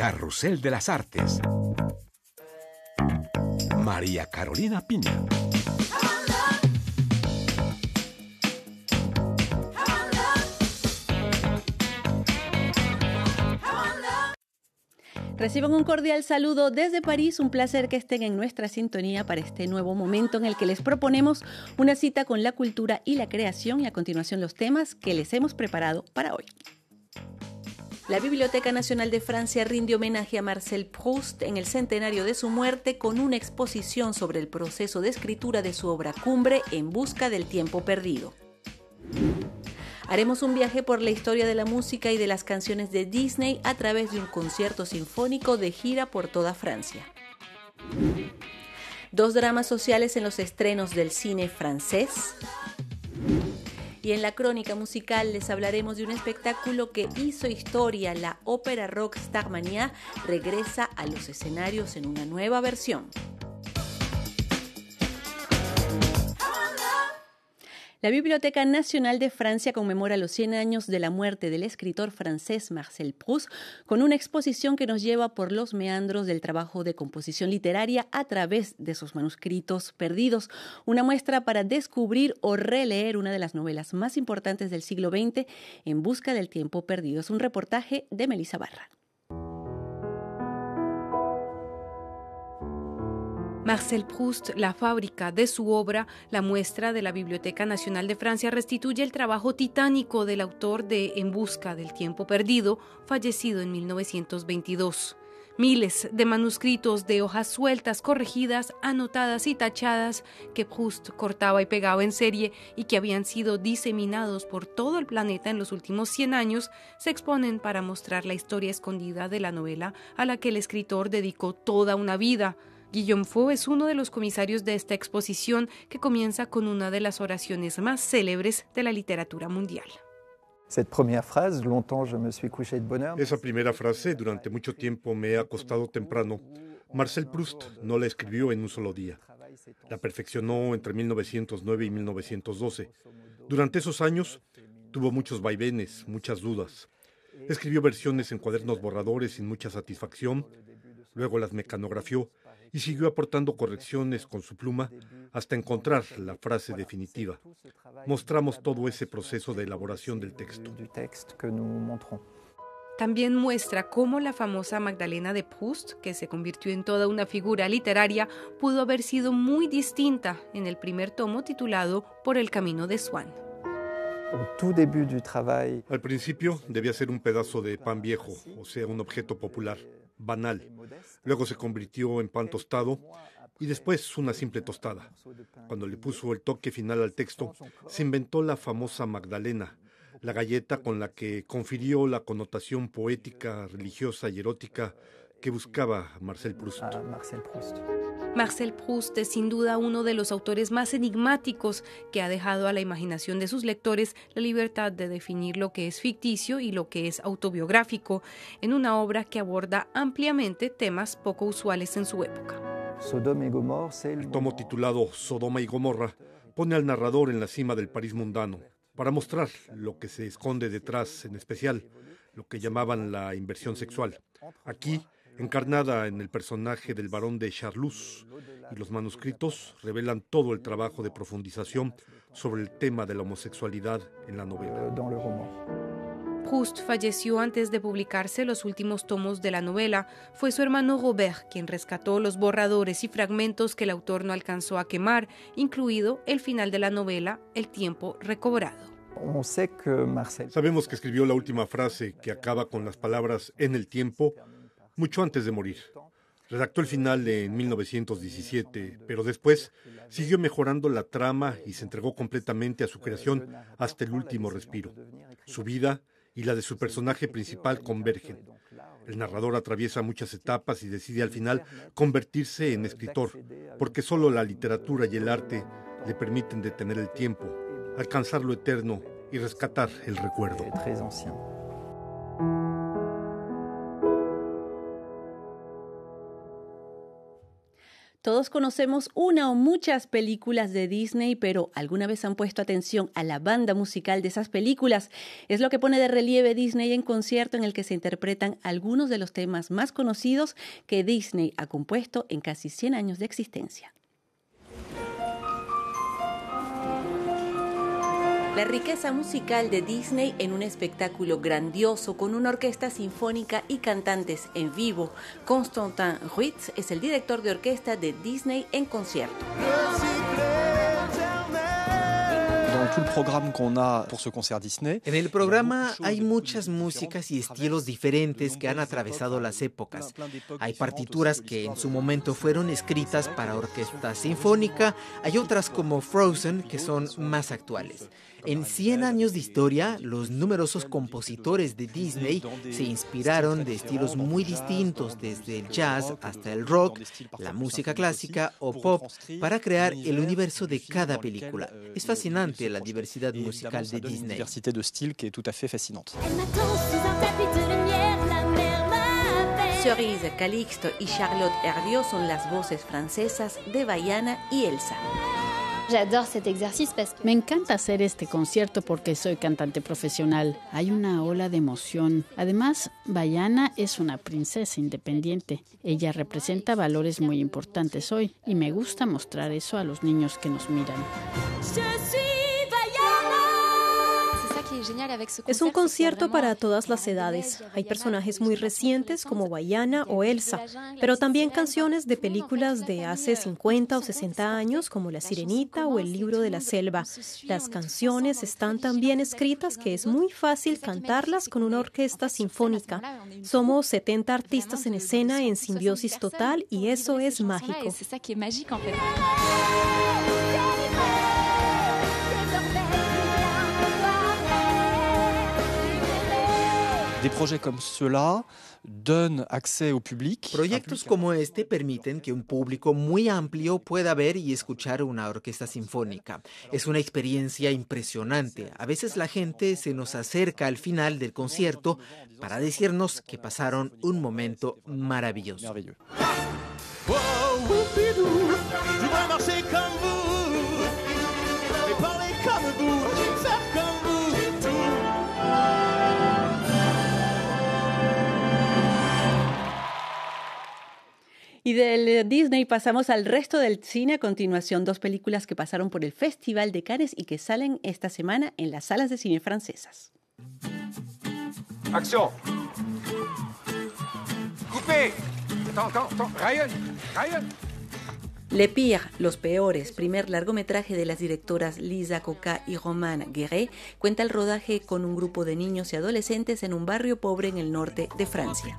Carrusel de las Artes. María Carolina Piña. Reciban un cordial saludo desde París, un placer que estén en nuestra sintonía para este nuevo momento en el que les proponemos una cita con la cultura y la creación y a continuación los temas que les hemos preparado para hoy. La Biblioteca Nacional de Francia rinde homenaje a Marcel Proust en el centenario de su muerte con una exposición sobre el proceso de escritura de su obra cumbre En Busca del Tiempo Perdido. Haremos un viaje por la historia de la música y de las canciones de Disney a través de un concierto sinfónico de gira por toda Francia. Dos dramas sociales en los estrenos del cine francés. Y en la crónica musical les hablaremos de un espectáculo que hizo historia. La ópera rock Starmania regresa a los escenarios en una nueva versión. La Biblioteca Nacional de Francia conmemora los 100 años de la muerte del escritor francés Marcel Proust con una exposición que nos lleva por los meandros del trabajo de composición literaria a través de sus manuscritos perdidos, una muestra para descubrir o releer una de las novelas más importantes del siglo XX en busca del tiempo perdido. Es un reportaje de Melissa Barra. Marcel Proust, la fábrica de su obra, la muestra de la Biblioteca Nacional de Francia, restituye el trabajo titánico del autor de En Busca del Tiempo Perdido, fallecido en 1922. Miles de manuscritos de hojas sueltas, corregidas, anotadas y tachadas que Proust cortaba y pegaba en serie y que habían sido diseminados por todo el planeta en los últimos 100 años, se exponen para mostrar la historia escondida de la novela a la que el escritor dedicó toda una vida. Guillaume Faux es uno de los comisarios de esta exposición que comienza con una de las oraciones más célebres de la literatura mundial. Esa primera frase durante mucho tiempo me ha acostado temprano. Marcel Proust no la escribió en un solo día. La perfeccionó entre 1909 y 1912. Durante esos años tuvo muchos vaivenes, muchas dudas. Escribió versiones en cuadernos borradores sin mucha satisfacción, luego las mecanografió y siguió aportando correcciones con su pluma hasta encontrar la frase definitiva. Mostramos todo ese proceso de elaboración del texto. También muestra cómo la famosa Magdalena de Proust, que se convirtió en toda una figura literaria, pudo haber sido muy distinta en el primer tomo titulado Por el camino de Swann. Al principio debía ser un pedazo de pan viejo, o sea, un objeto popular banal. Luego se convirtió en pan tostado y después una simple tostada. Cuando le puso el toque final al texto, se inventó la famosa Magdalena, la galleta con la que confirió la connotación poética, religiosa y erótica que buscaba Marcel Proust. Marcel Proust es sin duda uno de los autores más enigmáticos que ha dejado a la imaginación de sus lectores la libertad de definir lo que es ficticio y lo que es autobiográfico en una obra que aborda ampliamente temas poco usuales en su época. El tomo titulado Sodoma y Gomorra pone al narrador en la cima del París mundano para mostrar lo que se esconde detrás, en especial lo que llamaban la inversión sexual. Aquí encarnada en el personaje del barón de Charlus, y los manuscritos revelan todo el trabajo de profundización sobre el tema de la homosexualidad en la novela. Proust falleció antes de publicarse los últimos tomos de la novela. Fue su hermano Robert quien rescató los borradores y fragmentos que el autor no alcanzó a quemar, incluido el final de la novela El tiempo recobrado. Sabemos que escribió la última frase que acaba con las palabras en el tiempo mucho antes de morir. Redactó el final en 1917, pero después siguió mejorando la trama y se entregó completamente a su creación hasta el último respiro. Su vida y la de su personaje principal convergen. El narrador atraviesa muchas etapas y decide al final convertirse en escritor, porque solo la literatura y el arte le permiten detener el tiempo, alcanzar lo eterno y rescatar el recuerdo. Todos conocemos una o muchas películas de Disney, pero ¿alguna vez han puesto atención a la banda musical de esas películas? Es lo que pone de relieve Disney en concierto en el que se interpretan algunos de los temas más conocidos que Disney ha compuesto en casi 100 años de existencia. La riqueza musical de Disney en un espectáculo grandioso con una orquesta sinfónica y cantantes en vivo. Constantin Ruiz es el director de orquesta de Disney en concierto. En el programa hay muchas músicas y estilos diferentes que han atravesado las épocas. Hay partituras que en su momento fueron escritas para orquesta sinfónica, hay otras como Frozen que son más actuales. En 100 años de historia, los numerosos compositores de Disney se inspiraron de estilos muy distintos, desde el jazz hasta el rock, la música clásica o pop, para crear el universo de cada película. Es fascinante la diversidad musical de Disney. Cerise, Calixto y Charlotte Hervieux son las voces francesas de Bayana y Elsa. Me encanta hacer este concierto porque soy cantante profesional. Hay una ola de emoción. Además, Bayana es una princesa independiente. Ella representa valores muy importantes hoy y me gusta mostrar eso a los niños que nos miran. Es un concierto para todas las edades. Hay personajes muy recientes como Bayana o Elsa, pero también canciones de películas de hace 50 o 60 años como La Sirenita o El Libro de la Selva. Las canciones están tan bien escritas que es muy fácil cantarlas con una orquesta sinfónica. Somos 70 artistas en escena en simbiosis total y eso es mágico. Proyectos como este permiten que un público muy amplio pueda ver y escuchar una orquesta sinfónica. Es una experiencia impresionante. A veces la gente se nos acerca al final del concierto para decirnos que pasaron un momento maravilloso. Y del Disney pasamos al resto del cine. A continuación, dos películas que pasaron por el Festival de Cannes y que salen esta semana en las salas de cine francesas. ¡Acción! ¡Coupé! Ryan, Ryan. Le Pire, Los Peores, primer largometraje de las directoras Lisa Coca y Romane Guéret, cuenta el rodaje con un grupo de niños y adolescentes en un barrio pobre en el norte de Francia.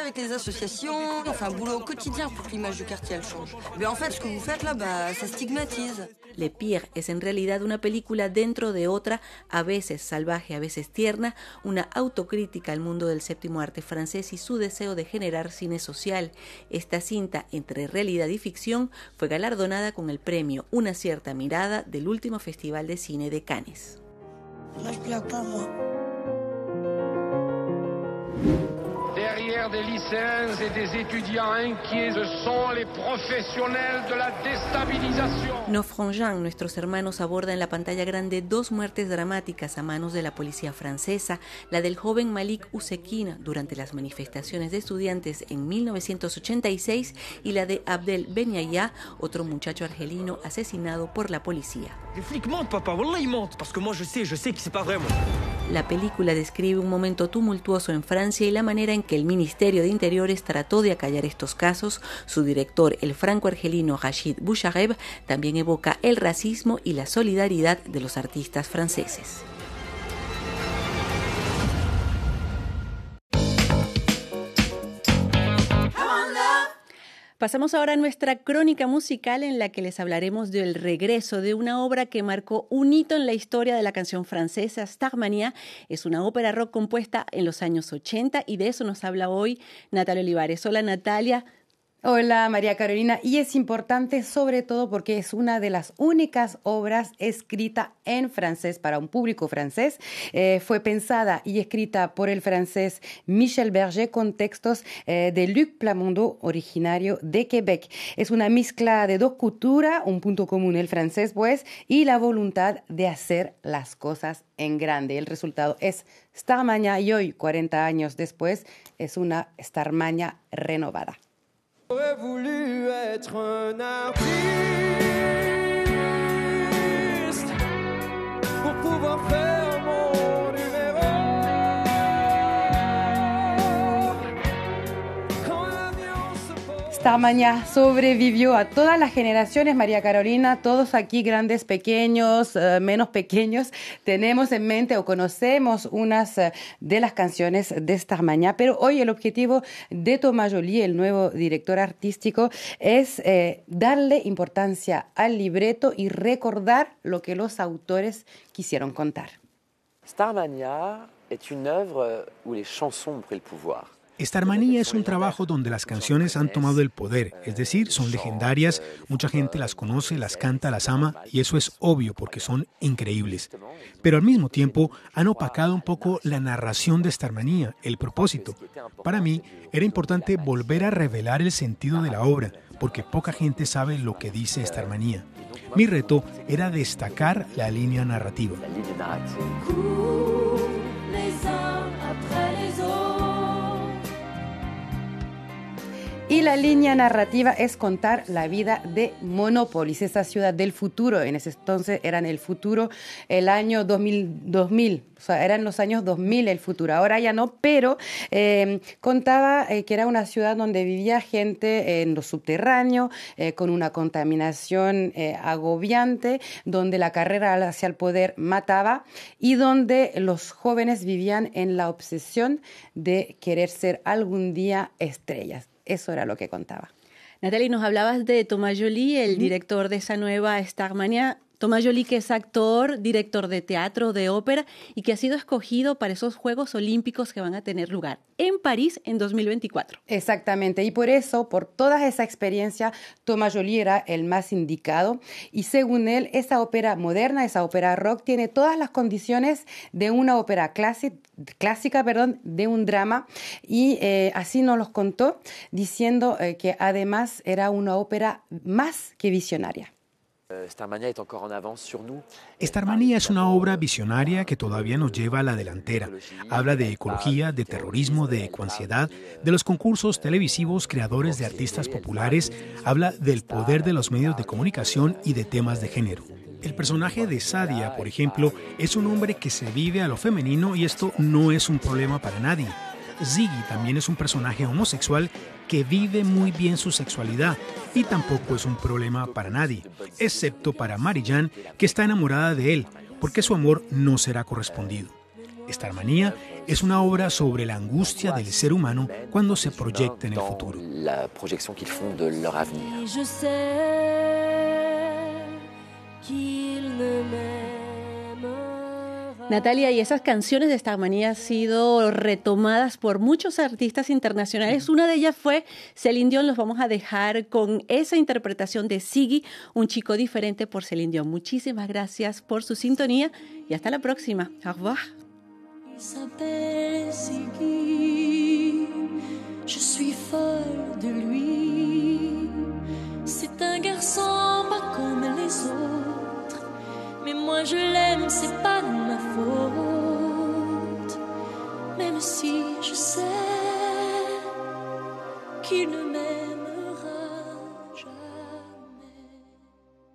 avec les associations, enfin boulot au quotidien pour que l'image du quartier elle change. Mais en fait, ce que vous faites là, bah, ça stigmatise. Le Pire es en realidad una película dentro de otra, a veces salvaje, a veces tierna, una autocrítica al mundo del séptimo arte francés y su deseo de generar cine social. Esta cinta, entre realidad y ficción, fue galardonada con el premio Una cierta mirada del último Festival de Cine de Cannes. Derrière des lycéens et des étudiants inquiets, ce sont les professionnels de la déstabilisation. Nos Frangin, nuestros hermanos, aborda en la pantalla grande dos muertes dramáticas a manos de la policía francesa, la del joven Malik Ousekine durante las manifestaciones de estudiantes en 1986 y la de Abdel Benyaya, otro muchacho argelino asesinado por la policía. La película describe un momento tumultuoso en Francia y la manera en que el Ministerio de Interiores trató de acallar estos casos. Su director, el franco-argelino Rachid Bouchareb, también evoca el racismo y la solidaridad de los artistas franceses. Pasamos ahora a nuestra crónica musical en la que les hablaremos del regreso de una obra que marcó un hito en la historia de la canción francesa. Starmania es una ópera rock compuesta en los años 80 y de eso nos habla hoy Natalia Olivares. Hola Natalia, Hola María Carolina, y es importante sobre todo porque es una de las únicas obras escrita en francés para un público francés. Eh, fue pensada y escrita por el francés Michel Berger con textos eh, de Luc Plamondon, originario de Quebec. Es una mezcla de dos culturas, un punto común el francés pues, y la voluntad de hacer las cosas en grande. El resultado es Starmania y hoy, 40 años después, es una Starmania renovada. J'aurais voulu être un artiste Tamaña sobrevivió a todas las generaciones, María Carolina, todos aquí, grandes, pequeños, eh, menos pequeños, tenemos en mente o conocemos unas eh, de las canciones de Starmaña, pero hoy el objetivo de Tomás Jolie, el nuevo director artístico, es eh, darle importancia al libreto y recordar lo que los autores quisieron contar. Starmania es una obra où les chansons prennent le pouvoir. Starmania es un trabajo donde las canciones han tomado el poder, es decir, son legendarias, mucha gente las conoce, las canta, las ama, y eso es obvio porque son increíbles. Pero al mismo tiempo han opacado un poco la narración de Starmania, el propósito. Para mí era importante volver a revelar el sentido de la obra, porque poca gente sabe lo que dice Starmania. Mi reto era destacar la línea narrativa. Y la línea narrativa es contar la vida de Monopolis, esa ciudad del futuro. En ese entonces eran el futuro, el año 2000, 2000 o sea, eran los años 2000 el futuro. Ahora ya no, pero eh, contaba eh, que era una ciudad donde vivía gente en lo subterráneo, eh, con una contaminación agobiante, donde la carrera hacia el poder mataba y donde los jóvenes vivían en la obsesión de querer ser algún día estrellas. Eso era lo que contaba. Natalie, nos hablabas de Tomás Jolie, el director de esa nueva Starmania. Tomás Jolie, que es actor, director de teatro, de ópera y que ha sido escogido para esos Juegos Olímpicos que van a tener lugar en París en 2024. Exactamente, y por eso, por toda esa experiencia, Tomás Jolie era el más indicado y según él, esa ópera moderna, esa ópera rock, tiene todas las condiciones de una ópera clásica clásica, perdón, de un drama y eh, así nos los contó diciendo eh, que además era una ópera más que visionaria. Starmania es una obra visionaria que todavía nos lleva a la delantera. Habla de ecología, de terrorismo, de ecoansiedad, de los concursos televisivos creadores de artistas populares, habla del poder de los medios de comunicación y de temas de género. El personaje de Sadia, por ejemplo, es un hombre que se vive a lo femenino y esto no es un problema para nadie. Ziggy también es un personaje homosexual que vive muy bien su sexualidad y tampoco es un problema para nadie, excepto para Marijan, que está enamorada de él, porque su amor no será correspondido. Esta armonía es una obra sobre la angustia del ser humano cuando se proyecta en el futuro. La proyección qu'ils font de leur avenir. Natalia, y esas canciones de esta manía han sido retomadas por muchos artistas internacionales. Una de ellas fue Celine Dion. Los vamos a dejar con esa interpretación de Siggy, un chico diferente por Celine Dion. Muchísimas gracias por su sintonía y hasta la próxima. Au revoir. Je suis folle de lui. C'est un garçon pas comme les autres. Mais moi je l'aime, c'est pas de ma faute. Même si je sais qu'il ne